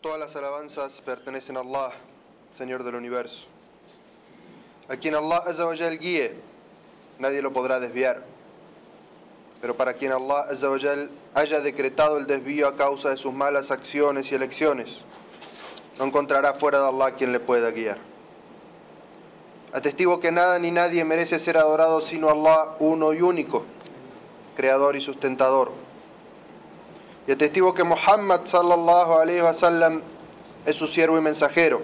Todas las alabanzas pertenecen a Allah, Señor del universo. A quien Allah Azzawajal guíe, nadie lo podrá desviar. Pero para quien Allah Azzawajal haya decretado el desvío a causa de sus malas acciones y elecciones, no encontrará fuera de Allah quien le pueda guiar. Atestigo que nada ni nadie merece ser adorado sino Allah uno y único, creador y sustentador. Y atestigo que Muhammad sallallahu alayhi wa sallam es su siervo y mensajero,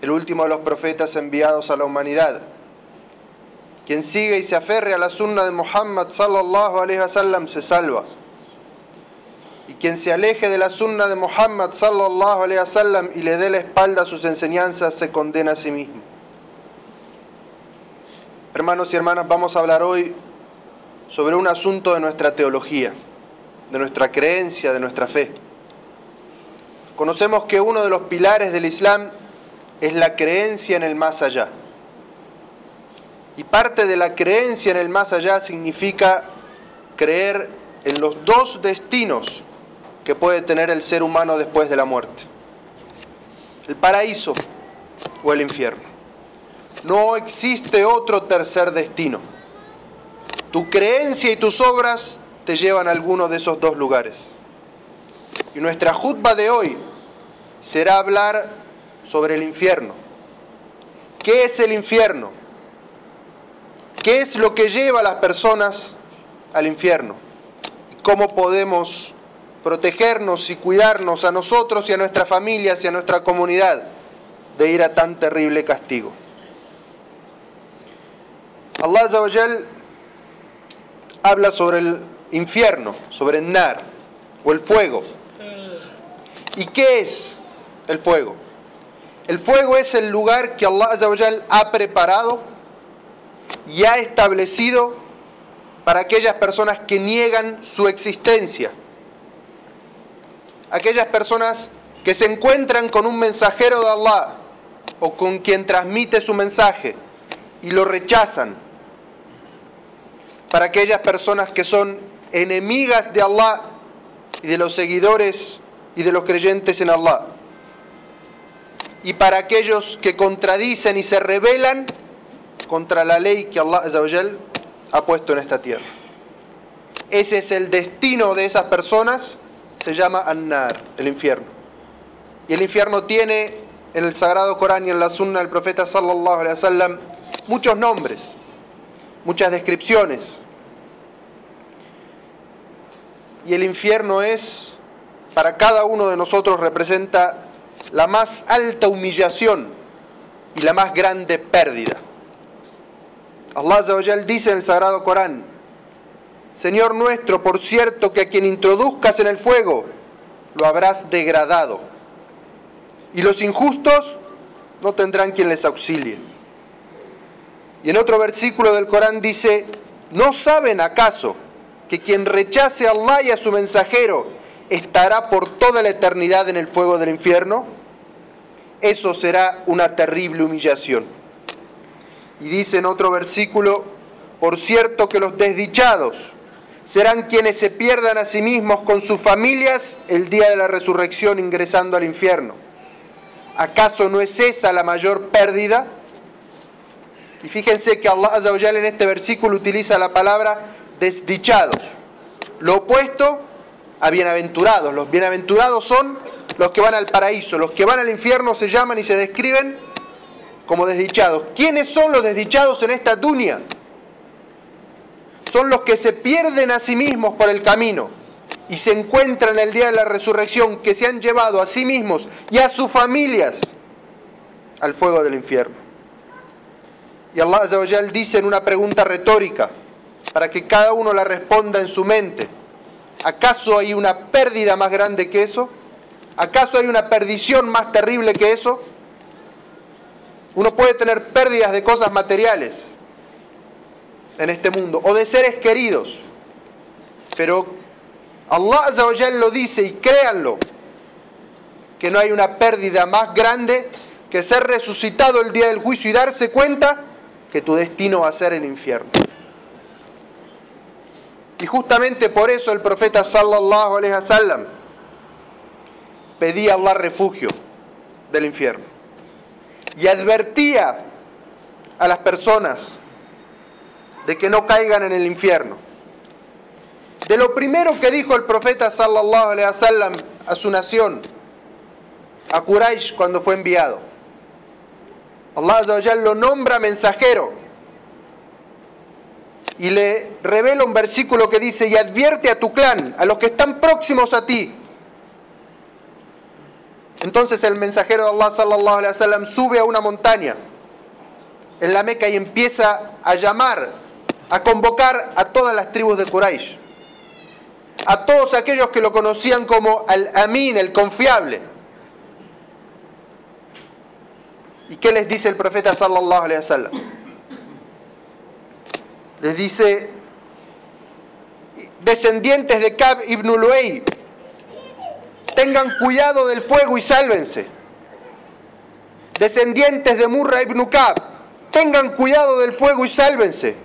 el último de los profetas enviados a la humanidad. Quien sigue y se aferre a la sunna de Muhammad sallallahu alayhi wa sallam se salva. Y quien se aleje de la sunna de Muhammad sallallahu alayhi wa sallam y le dé la espalda a sus enseñanzas se condena a sí mismo. Hermanos y hermanas, vamos a hablar hoy sobre un asunto de nuestra teología, de nuestra creencia, de nuestra fe. Conocemos que uno de los pilares del Islam es la creencia en el más allá. Y parte de la creencia en el más allá significa creer en los dos destinos que puede tener el ser humano después de la muerte. El paraíso o el infierno. No existe otro tercer destino. Tu creencia y tus obras te llevan a alguno de esos dos lugares. Y nuestra jutba de hoy será hablar sobre el infierno. ¿Qué es el infierno? ¿Qué es lo que lleva a las personas al infierno? ¿Cómo podemos protegernos y cuidarnos a nosotros y a nuestras familias y a nuestra comunidad de ir a tan terrible castigo? Allah habla sobre el infierno, sobre nar o el fuego. ¿Y qué es el fuego? El fuego es el lugar que Allah ha preparado y ha establecido para aquellas personas que niegan su existencia. Aquellas personas que se encuentran con un mensajero de Allah o con quien transmite su mensaje y lo rechazan. Para aquellas personas que son enemigas de Allah y de los seguidores y de los creyentes en Allah. Y para aquellos que contradicen y se rebelan contra la ley que Allah Azzawajal ha puesto en esta tierra. Ese es el destino de esas personas, se llama Annar, el infierno. Y el infierno tiene en el Sagrado Corán y en la Sunna del profeta sallallahu alaihi wasallam muchos nombres, muchas descripciones. Y el infierno es, para cada uno de nosotros, representa la más alta humillación y la más grande pérdida. Allah dice en el Sagrado Corán, Señor nuestro, por cierto que a quien introduzcas en el fuego, lo habrás degradado. Y los injustos no tendrán quien les auxilie. Y en otro versículo del Corán dice, ¿no saben acaso que quien rechace a Allah y a su mensajero estará por toda la eternidad en el fuego del infierno? Eso será una terrible humillación. Y dice en otro versículo, por cierto que los desdichados serán quienes se pierdan a sí mismos con sus familias el día de la resurrección ingresando al infierno. ¿Acaso no es esa la mayor pérdida? Y fíjense que Allah en este versículo utiliza la palabra desdichados. Lo opuesto a bienaventurados. Los bienaventurados son los que van al paraíso. Los que van al infierno se llaman y se describen como desdichados. ¿Quiénes son los desdichados en esta dunia? Son los que se pierden a sí mismos por el camino y se encuentran el día de la resurrección que se han llevado a sí mismos y a sus familias al fuego del infierno. Y Allah dice en una pregunta retórica, para que cada uno la responda en su mente, ¿acaso hay una pérdida más grande que eso? ¿Acaso hay una perdición más terrible que eso? Uno puede tener pérdidas de cosas materiales en este mundo o de seres queridos, pero Allah Azawajal lo dice y créanlo, que no hay una pérdida más grande que ser resucitado el día del juicio y darse cuenta que tu destino va a ser el infierno. Y justamente por eso el profeta sallallahu alaihi wasallam pedía a Allah refugio del infierno y advertía a las personas de que no caigan en el infierno. De lo primero que dijo el profeta sallallahu alaihi wasallam a su nación, a Quraysh cuando fue enviado. Allah lo nombra mensajero y le revela un versículo que dice, y advierte a tu clan, a los que están próximos a ti. Entonces el mensajero de Allah sallallahu alaihi wasallam sube a una montaña en la Meca y empieza a llamar, a convocar a todas las tribus de Quraysh, a todos aquellos que lo conocían como al-Amin, el confiable. ¿Y qué les dice el profeta sallallahu alaihi wasallam? Les dice descendientes de Kab ibn Luay, tengan cuidado del fuego y sálvense. Descendientes de Murra ibn Kab, tengan cuidado del fuego y sálvense.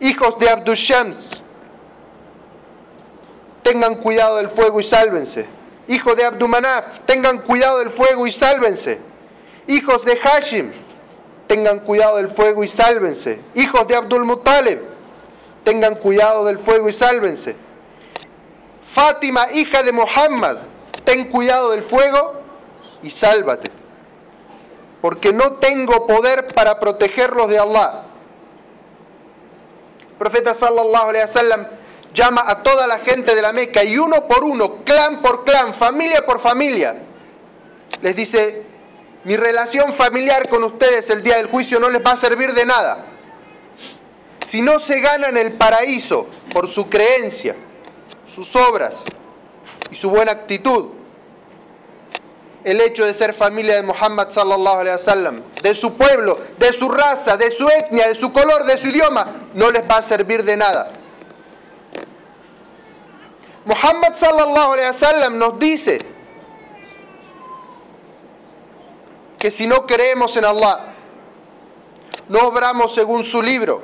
Hijos de Abdushams, tengan cuidado del fuego y sálvense. Hijos de Abdumanaf, tengan cuidado del fuego y sálvense. Hijos de Hashim, tengan cuidado del fuego y sálvense. Hijos de Abdul Muttalib, tengan cuidado del fuego y sálvense. Fátima, hija de Muhammad, ten cuidado del fuego y sálvate porque no tengo poder para protegerlos de Allah. El profeta sallallahu alaihi wasallam llama a toda la gente de la Meca y uno por uno, clan por clan, familia por familia, les dice, mi relación familiar con ustedes el día del juicio no les va a servir de nada. Si no se ganan el paraíso por su creencia, sus obras y su buena actitud, el hecho de ser familia de Muhammad sallallahu alaihi wasallam, de su pueblo, de su raza, de su etnia, de su color, de su idioma, no les va a servir de nada. Muhammad sallallahu alaihi wasallam nos dice que si no creemos en Allah, no obramos según su libro,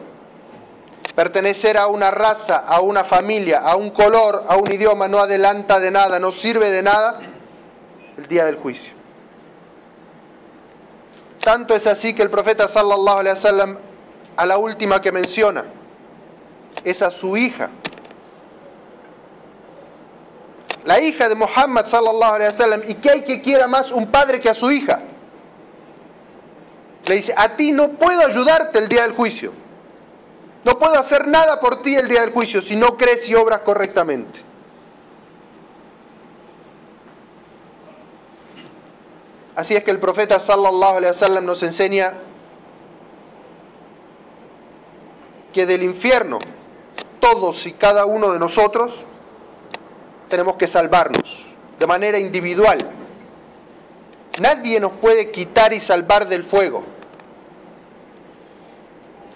pertenecer a una raza, a una familia, a un color, a un idioma, no adelanta de nada, no sirve de nada el día del juicio. Tanto es así que el profeta sallallahu alaihi wasallam a la última que menciona es a su hija. La hija de Muhammad sallallahu alaihi wasallam y que hay que quiera más un padre que a su hija. Le dice, "A ti no puedo ayudarte el día del juicio. No puedo hacer nada por ti el día del juicio si no crees y obras correctamente." Así es que el profeta sallallahu alaihi wasallam nos enseña que del infierno todos y cada uno de nosotros tenemos que salvarnos de manera individual. Nadie nos puede quitar y salvar del fuego.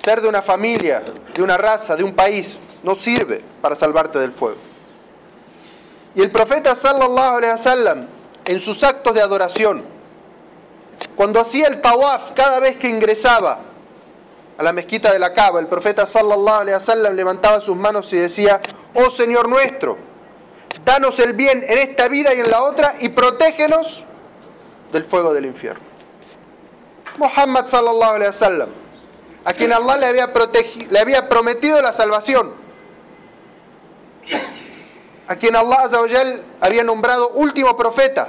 Ser de una familia, de una raza, de un país, no sirve para salvarte del fuego. Y el profeta sallallahu alaihi wasallam en sus actos de adoración cuando hacía el tawaf, cada vez que ingresaba a la mezquita de la Cava, el profeta sallallahu alaihi wasallam levantaba sus manos y decía: "Oh Señor nuestro, danos el bien en esta vida y en la otra y protégenos del fuego del infierno." Muhammad sallallahu alaihi wasallam, a quien Allah le había, le había prometido la salvación, a quien Allah había nombrado último profeta,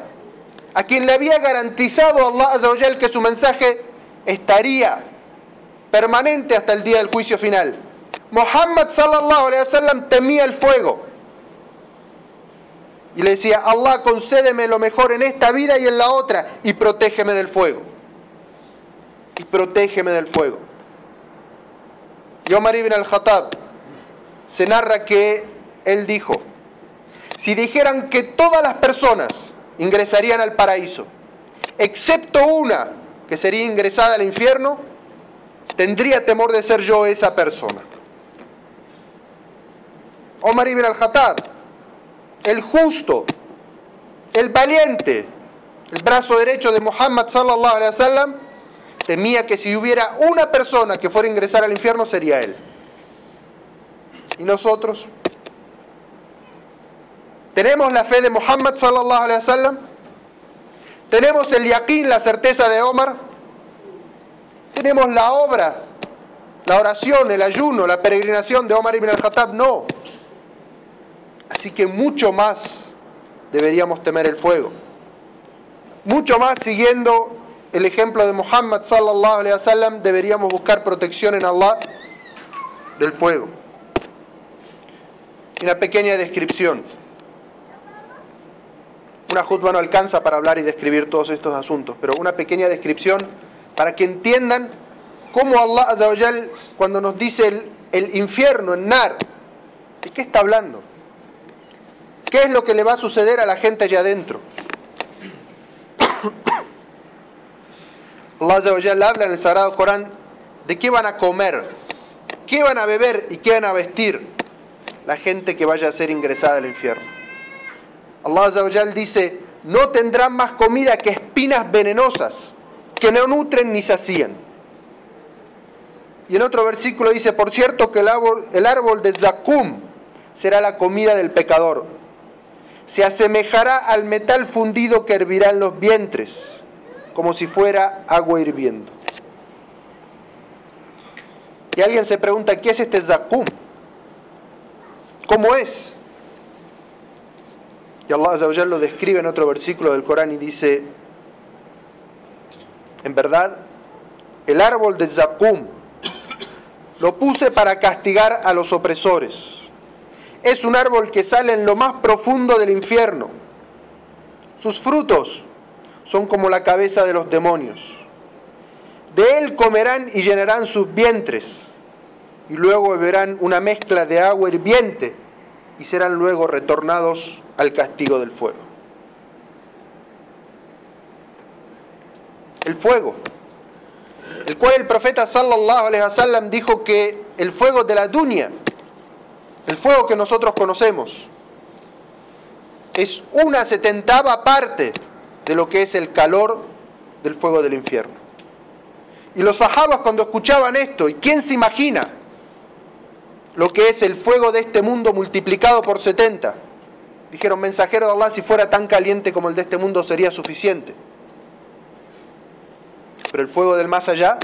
a quien le había garantizado Allah que su mensaje estaría permanente hasta el día del juicio final. Muhammad sallallahu alaihi wasallam temía el fuego y le decía, Allah concédeme lo mejor en esta vida y en la otra y protégeme del fuego. Y protégeme del fuego. Y Omar ibn al-Khattab se narra que él dijo, si dijeran que todas las personas ingresarían al paraíso, excepto una que sería ingresada al infierno, tendría temor de ser yo esa persona. Omar ibn al-Khattab, el justo, el valiente, el brazo derecho de Muhammad sallallahu alaihi wasallam, temía que si hubiera una persona que fuera a ingresar al infierno sería él. ¿Y nosotros? Tenemos la fe de Muhammad sallallahu alaihi wasallam. Tenemos el yaqín, la certeza de Omar. Tenemos la obra, la oración, el ayuno, la peregrinación de Omar ibn al-Khattab. No. Así que mucho más deberíamos temer el fuego. Mucho más siguiendo el ejemplo de Muhammad sallallahu alaihi wasallam deberíamos buscar protección en Allah del fuego. Una pequeña descripción. Una jutba no alcanza para hablar y describir todos estos asuntos, pero una pequeña descripción para que entiendan cómo Allah cuando nos dice el, el infierno, el nar, ¿de qué está hablando? ¿Qué es lo que le va a suceder a la gente allá adentro? Allah habla en el Sagrado Corán de qué van a comer, qué van a beber y qué van a vestir la gente que vaya a ser ingresada al infierno. Allah dice, no tendrán más comida que espinas venenosas, que no nutren ni sacían. Y en otro versículo dice, por cierto que el árbol, el árbol de Zakum será la comida del pecador. Se asemejará al metal fundido que hervirá en los vientres, como si fuera agua hirviendo. Y alguien se pregunta, ¿qué es este Zakum? ¿Cómo es? Y Allah lo describe en otro versículo del Corán y dice, en verdad, el árbol de Zakum lo puse para castigar a los opresores. Es un árbol que sale en lo más profundo del infierno. Sus frutos son como la cabeza de los demonios. De él comerán y llenarán sus vientres y luego beberán una mezcla de agua hirviente y serán luego retornados al castigo del fuego. El fuego, el cual el profeta sallallahu alaihi wasallam dijo que el fuego de la dunya, el fuego que nosotros conocemos, es una setentava parte de lo que es el calor del fuego del infierno. Y los sahabas cuando escuchaban esto, ¿y quién se imagina lo que es el fuego de este mundo multiplicado por 70. Dijeron, mensajero de Allah, si fuera tan caliente como el de este mundo sería suficiente. Pero el fuego del más allá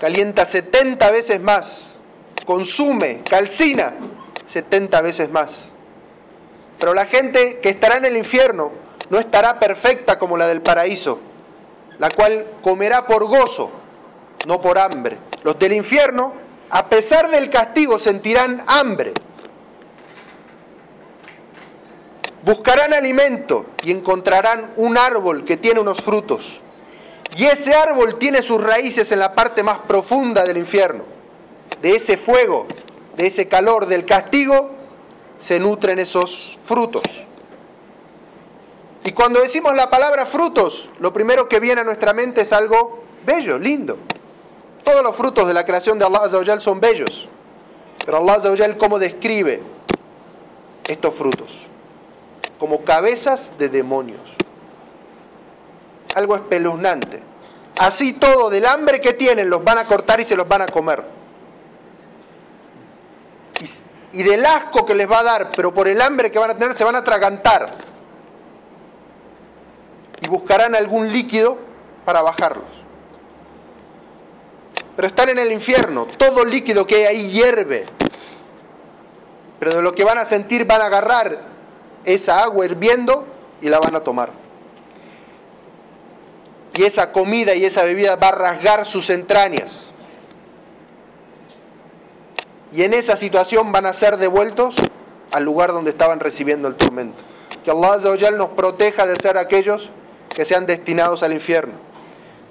calienta 70 veces más, consume, calcina 70 veces más. Pero la gente que estará en el infierno no estará perfecta como la del paraíso, la cual comerá por gozo, no por hambre. Los del infierno a pesar del castigo sentirán hambre. Buscarán alimento y encontrarán un árbol que tiene unos frutos. Y ese árbol tiene sus raíces en la parte más profunda del infierno. De ese fuego, de ese calor, del castigo, se nutren esos frutos. Y cuando decimos la palabra frutos, lo primero que viene a nuestra mente es algo bello, lindo. Todos los frutos de la creación de Allah son bellos. Pero Allah Azawajal, ¿cómo describe estos frutos? Como cabezas de demonios. Algo espeluznante. Así todo, del hambre que tienen, los van a cortar y se los van a comer. Y, del asco que les va a dar, pero por el hambre que van a tener, se van a atragantar. Y buscarán algún líquido para bajarlos pero están en el infierno. Todo líquido que hay ahí hierve. Pero de lo que van a sentir van a agarrar esa agua hirviendo y la van a tomar. Y esa comida y esa bebida va a rasgar sus entrañas. Y en esa situación van a ser devueltos al lugar donde estaban recibiendo el tormento. Que Allah nos proteja de ser aquellos que sean destinados al infierno.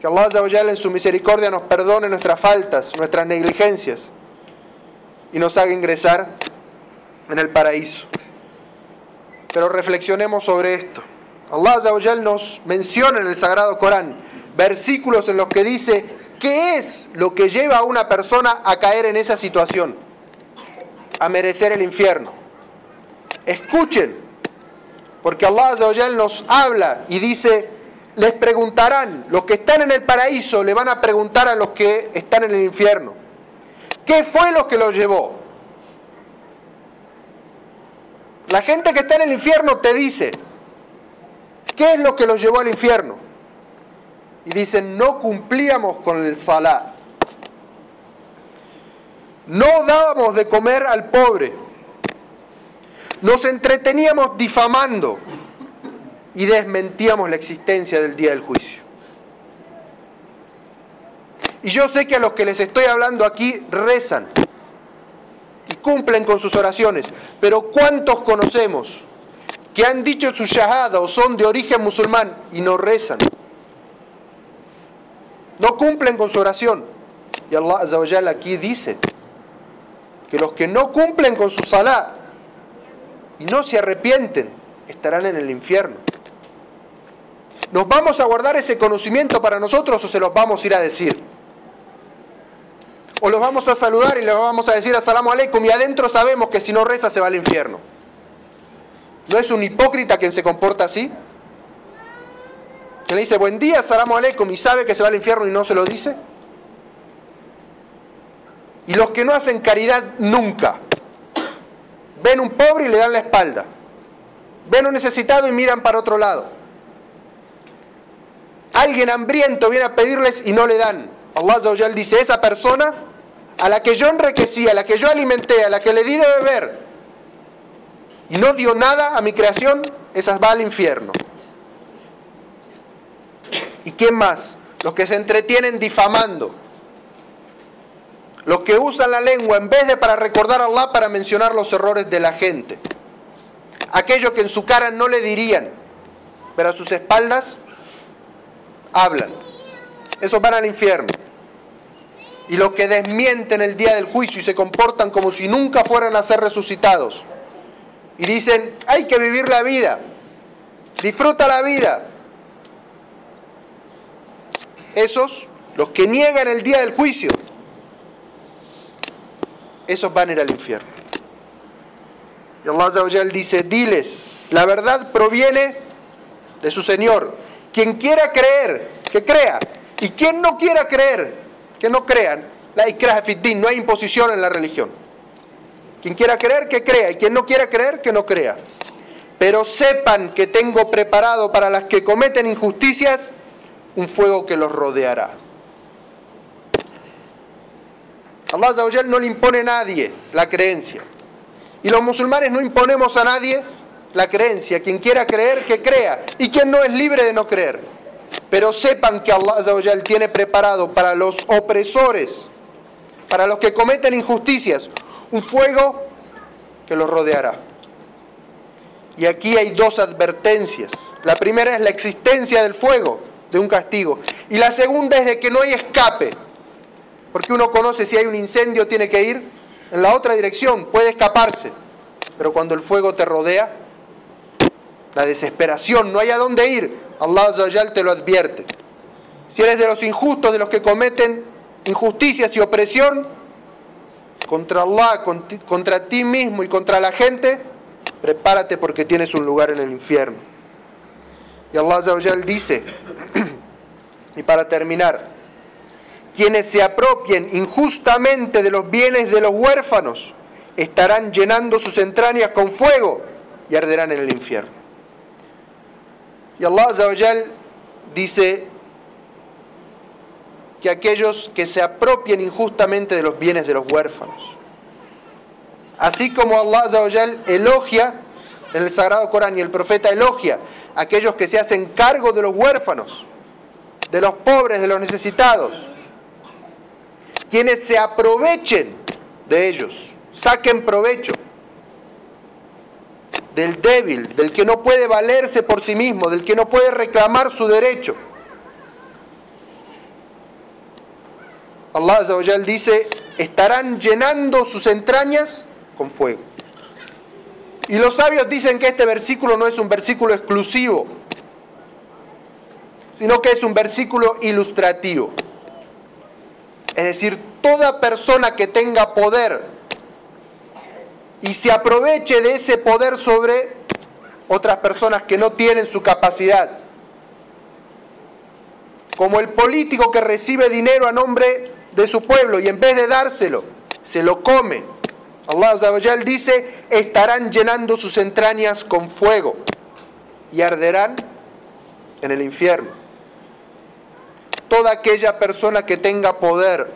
Que Allah en su misericordia nos perdone nuestras faltas, nuestras negligencias y nos haga ingresar en el paraíso. Pero reflexionemos sobre esto. Allah nos menciona en el Sagrado Corán versículos en los que dice qué es lo que lleva a una persona a caer en esa situación, a merecer el infierno. Escuchen, porque Allah nos habla y dice, les preguntarán, los que están en el paraíso le van a preguntar a los que están en el infierno, ¿qué fue lo que los llevó? La gente que está en el infierno te dice, ¿qué es lo que los llevó al infierno? Y dicen, no cumplíamos con el salá. No dábamos de comer al pobre. Nos entreteníamos difamando y desmentíamos la existencia del día del juicio. Y yo sé que a los que les estoy hablando aquí rezan y cumplen con sus oraciones, pero ¿cuántos conocemos que han dicho su shahada o son de origen musulmán y no rezan? No cumplen con su oración. Y Allah aquí dice que los que no cumplen con su salá y no se arrepienten estarán en el infierno. ¿Nos vamos a guardar ese conocimiento para nosotros o se los vamos a ir a decir? O los vamos a saludar y les vamos a decir asalamu alaikum y adentro sabemos que si no reza se va al infierno. ¿No es un hipócrita quien se comporta así? Que le dice buen día, salamu alaikum y sabe que se va al infierno y no se lo dice. Y los que no hacen caridad nunca. Ven un pobre y le dan la espalda. Ven un necesitado y miran para otro lado alguien hambriento viene a pedirles y no le dan. Allah dice, esa persona a la que yo enriquecí, a la que yo alimenté, a la que le di de beber y no dio nada a mi creación, esas va al infierno. ¿Y quién más? Los que se entretienen difamando. Los que usan la lengua en vez de para recordar a Allah para mencionar los errores de la gente. Aquellos que en su cara no le dirían, pero a sus espaldas hablan. Esos van al infierno. Y los que desmienten el día del juicio y se comportan como si nunca fueran a ser resucitados. Y dicen, hay que vivir la vida. Disfruta la vida. Esos, los que niegan el día del juicio, esos van a ir al infierno. Y Allah dice, diles, la verdad proviene de su Señor quien quiera creer, que crea. Y quien no quiera creer, que no crean. La no hay imposición en la religión. Quien quiera creer, que crea. Y quien no quiera creer, que no crea. Pero sepan que tengo preparado para las que cometen injusticias un fuego que los rodeará. Allah no le impone a nadie la creencia. Y los musulmanes no imponemos a nadie la creencia. Quien quiera creer, que crea. Y quien no es libre de no creer. Pero sepan que Allah tiene preparado para los opresores, para los que cometen injusticias, un fuego que los rodeará. Y aquí hay dos advertencias. La primera es la existencia del fuego, de un castigo. Y la segunda es de que no hay escape. Porque uno conoce si hay un incendio, tiene que ir en la otra dirección, puede escaparse. Pero cuando el fuego te rodea, la desesperación, no hay a dónde ir, Allah te lo advierte. Si eres de los injustos, de los que cometen injusticias y opresión contra Allah, contra ti mismo y contra la gente, prepárate porque tienes un lugar en el infierno. Y Allah dice, y para terminar, quienes se apropien injustamente de los bienes de los huérfanos estarán llenando sus entrañas con fuego y arderán en el infierno. Y Allah dice que aquellos que se apropien injustamente de los bienes de los huérfanos. Así como Allah elogia en el Sagrado Corán y el profeta elogia aquellos que se hacen cargo de los huérfanos, de los pobres, de los necesitados, quienes se aprovechen de ellos, saquen provecho del débil, del que no puede valerse por sí mismo, del que no puede reclamar su derecho. Allah dice, estarán llenando sus entrañas con fuego. Y los sabios dicen que este versículo no es un versículo exclusivo, sino que es un versículo ilustrativo. Es decir, toda persona que tenga poder y se aproveche de ese poder sobre otras personas que no tienen su capacidad. Como el político que recibe dinero a nombre de su pueblo y en vez de dárselo, se lo come. Allah dice, estarán llenando sus entrañas con fuego y arderán en el infierno. Toda aquella persona que tenga poder,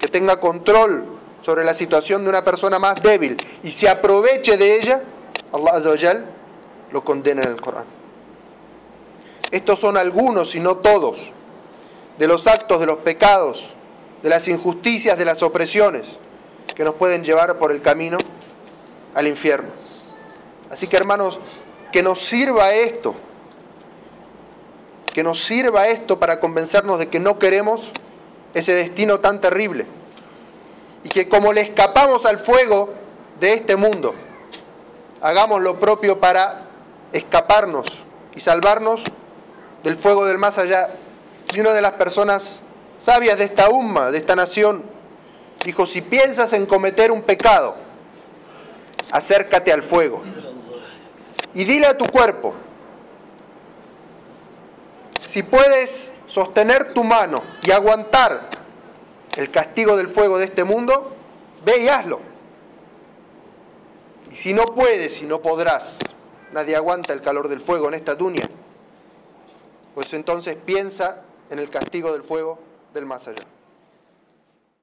que tenga control sobre la situación de una persona más débil y se aproveche de ella, Allah Azza lo condena en el Corán. Estos son algunos y no todos de los actos, de los pecados, de las injusticias, de las opresiones que nos pueden llevar por el camino al infierno. Así que hermanos, que nos sirva esto, que nos sirva esto para convencernos de que no queremos ese destino tan terrible y que como le escapamos al fuego de este mundo, hagamos lo propio para escaparnos y salvarnos del fuego del más allá. Y una de las personas sabias de esta umma, de esta nación, dijo, si piensas en cometer un pecado, acércate al fuego y dile a tu cuerpo, si puedes sostener tu mano y aguantar el castigo del fuego de este mundo, ve y hazlo. Y si no puedes y no podrás, nadie aguanta el calor del fuego en esta dunia, pues entonces piensa en el castigo del fuego del más allá.